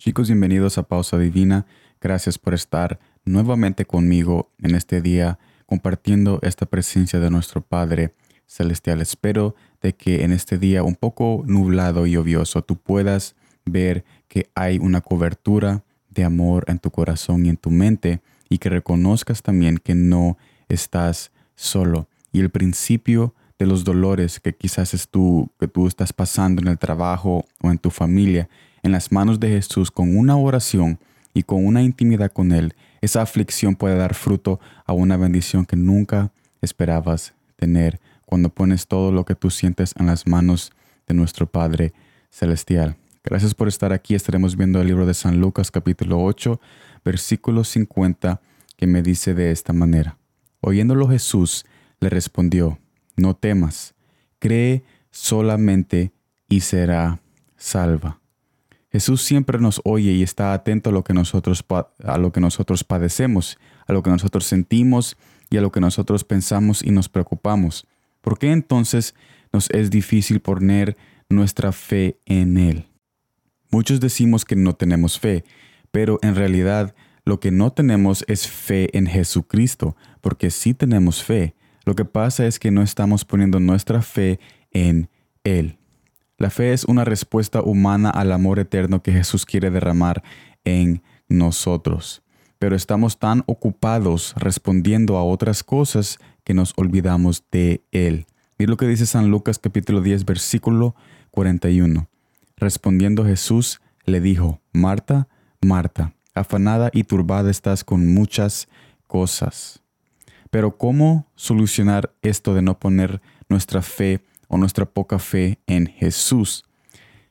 Chicos, bienvenidos a Pausa Divina. Gracias por estar nuevamente conmigo en este día compartiendo esta presencia de nuestro Padre Celestial. Espero de que en este día un poco nublado y lluvioso tú puedas ver que hay una cobertura de amor en tu corazón y en tu mente y que reconozcas también que no estás solo. Y el principio de los dolores que quizás es tú, que tú estás pasando en el trabajo o en tu familia en las manos de Jesús con una oración y con una intimidad con Él, esa aflicción puede dar fruto a una bendición que nunca esperabas tener cuando pones todo lo que tú sientes en las manos de nuestro Padre Celestial. Gracias por estar aquí. Estaremos viendo el libro de San Lucas capítulo 8, versículo 50, que me dice de esta manera. Oyéndolo Jesús le respondió, no temas, cree solamente y será salva. Jesús siempre nos oye y está atento a lo que nosotros, a lo que nosotros padecemos, a lo que nosotros sentimos y a lo que nosotros pensamos y nos preocupamos. ¿Por qué entonces nos es difícil poner nuestra fe en Él? Muchos decimos que no tenemos fe, pero en realidad lo que no tenemos es fe en Jesucristo, porque sí tenemos fe. Lo que pasa es que no estamos poniendo nuestra fe en Él. La fe es una respuesta humana al amor eterno que Jesús quiere derramar en nosotros. Pero estamos tan ocupados respondiendo a otras cosas que nos olvidamos de Él. Mira lo que dice San Lucas capítulo 10 versículo 41. Respondiendo Jesús le dijo, Marta, Marta, afanada y turbada estás con muchas cosas. Pero ¿cómo solucionar esto de no poner nuestra fe o nuestra poca fe en Jesús.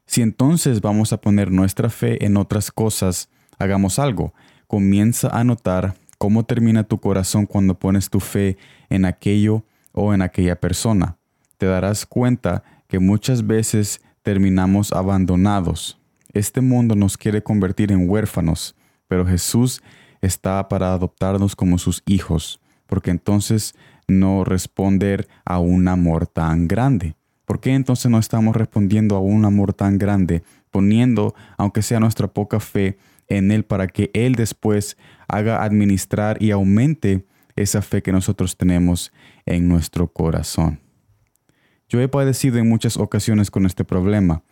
Si entonces vamos a poner nuestra fe en otras cosas, hagamos algo. Comienza a notar cómo termina tu corazón cuando pones tu fe en aquello o en aquella persona. Te darás cuenta que muchas veces terminamos abandonados. Este mundo nos quiere convertir en huérfanos, pero Jesús está para adoptarnos como sus hijos, porque entonces no responder a un amor tan grande? ¿Por qué entonces no estamos respondiendo a un amor tan grande, poniendo, aunque sea nuestra poca fe, en Él para que Él después haga administrar y aumente esa fe que nosotros tenemos en nuestro corazón? Yo he padecido en muchas ocasiones con este problema.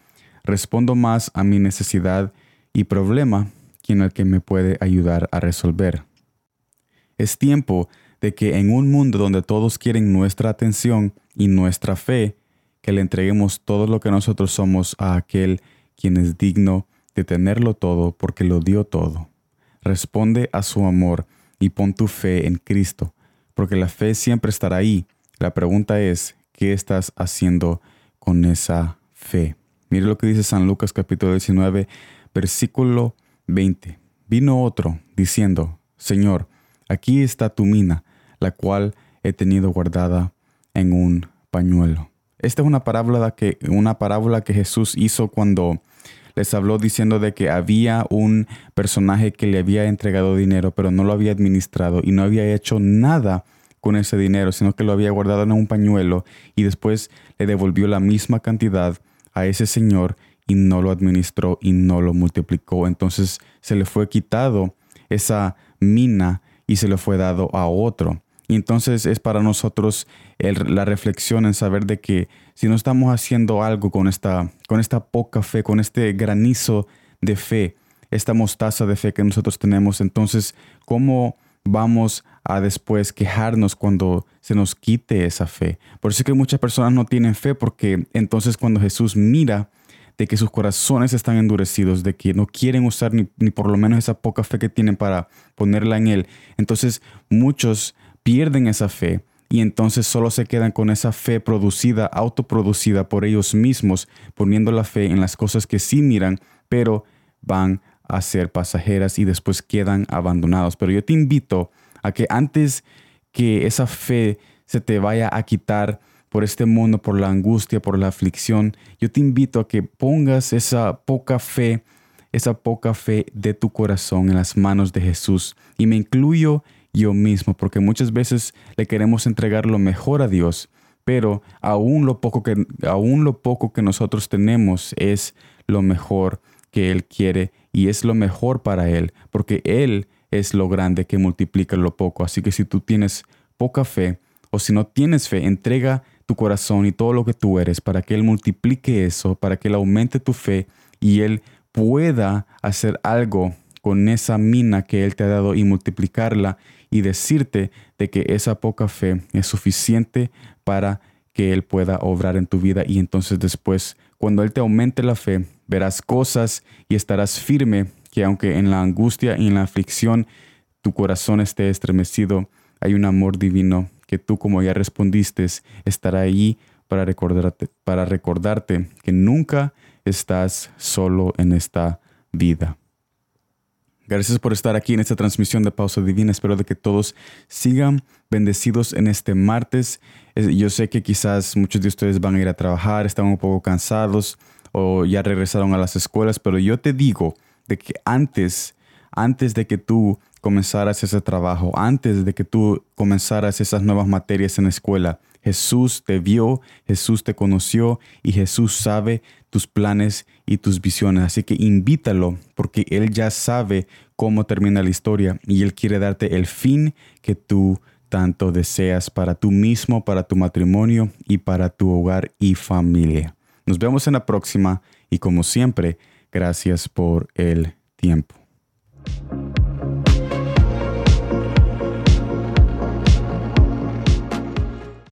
Respondo más a mi necesidad y problema que en el que me puede ayudar a resolver. Es tiempo de que en un mundo donde todos quieren nuestra atención y nuestra fe, que le entreguemos todo lo que nosotros somos a aquel quien es digno de tenerlo todo porque lo dio todo. Responde a su amor y pon tu fe en Cristo, porque la fe siempre estará ahí. La pregunta es, ¿qué estás haciendo con esa fe? Mire lo que dice San Lucas capítulo 19, versículo 20. Vino otro diciendo, Señor, Aquí está tu mina, la cual he tenido guardada en un pañuelo. Esta es una parábola que, una parábola que Jesús hizo cuando les habló diciendo de que había un personaje que le había entregado dinero, pero no lo había administrado y no había hecho nada con ese dinero, sino que lo había guardado en un pañuelo y después le devolvió la misma cantidad a ese señor y no lo administró y no lo multiplicó. Entonces se le fue quitado esa mina y se le fue dado a otro. Y entonces es para nosotros la reflexión en saber de que si no estamos haciendo algo con esta, con esta poca fe, con este granizo de fe, esta mostaza de fe que nosotros tenemos, entonces, ¿cómo vamos a después quejarnos cuando se nos quite esa fe? Por eso es que muchas personas no tienen fe porque entonces cuando Jesús mira de que sus corazones están endurecidos, de que no quieren usar ni, por lo menos esa poca fe que tienen para ponerla en Él. Entonces muchos pierden esa fe y entonces solo se quedan con esa fe producida, autoproducida por ellos mismos, poniendo la fe en las cosas que sí miran, pero van a ser pasajeras y después quedan abandonados. Pero yo te invito a que antes que esa fe se te vaya a quitar, por este mundo, por la angustia, por la aflicción, yo te invito a que pongas esa poca fe, esa poca fe de tu corazón en las manos de Jesús. Y me incluyo yo mismo, porque muchas veces le queremos entregar lo mejor a Dios, pero aún lo poco que, aún lo poco que nosotros tenemos es lo mejor que Él quiere y es lo mejor para Él, porque Él es lo grande que multiplica lo poco. Así que si tú tienes poca fe o si no tienes fe, entrega tu corazón y todo lo que tú eres para que Él multiplique eso, para que Él aumente tu fe y Él pueda hacer algo con esa mina que Él te ha dado y multiplicarla y decirte de que esa poca fe es suficiente para que Él pueda obrar en tu vida. Y entonces después, cuando Él te aumente la fe, verás cosas y estarás firme que aunque en la angustia y en la aflicción tu corazón esté estremecido, hay un amor divino que tú como ya respondiste estará allí para recordarte, para recordarte que nunca estás solo en esta vida. Gracias por estar aquí en esta transmisión de Pausa Divina. Espero de que todos sigan bendecidos en este martes. Yo sé que quizás muchos de ustedes van a ir a trabajar, están un poco cansados o ya regresaron a las escuelas, pero yo te digo de que antes, antes de que tú comenzaras ese trabajo, antes de que tú comenzaras esas nuevas materias en la escuela, Jesús te vio, Jesús te conoció y Jesús sabe tus planes y tus visiones. Así que invítalo porque Él ya sabe cómo termina la historia y Él quiere darte el fin que tú tanto deseas para tú mismo, para tu matrimonio y para tu hogar y familia. Nos vemos en la próxima y como siempre, gracias por el tiempo.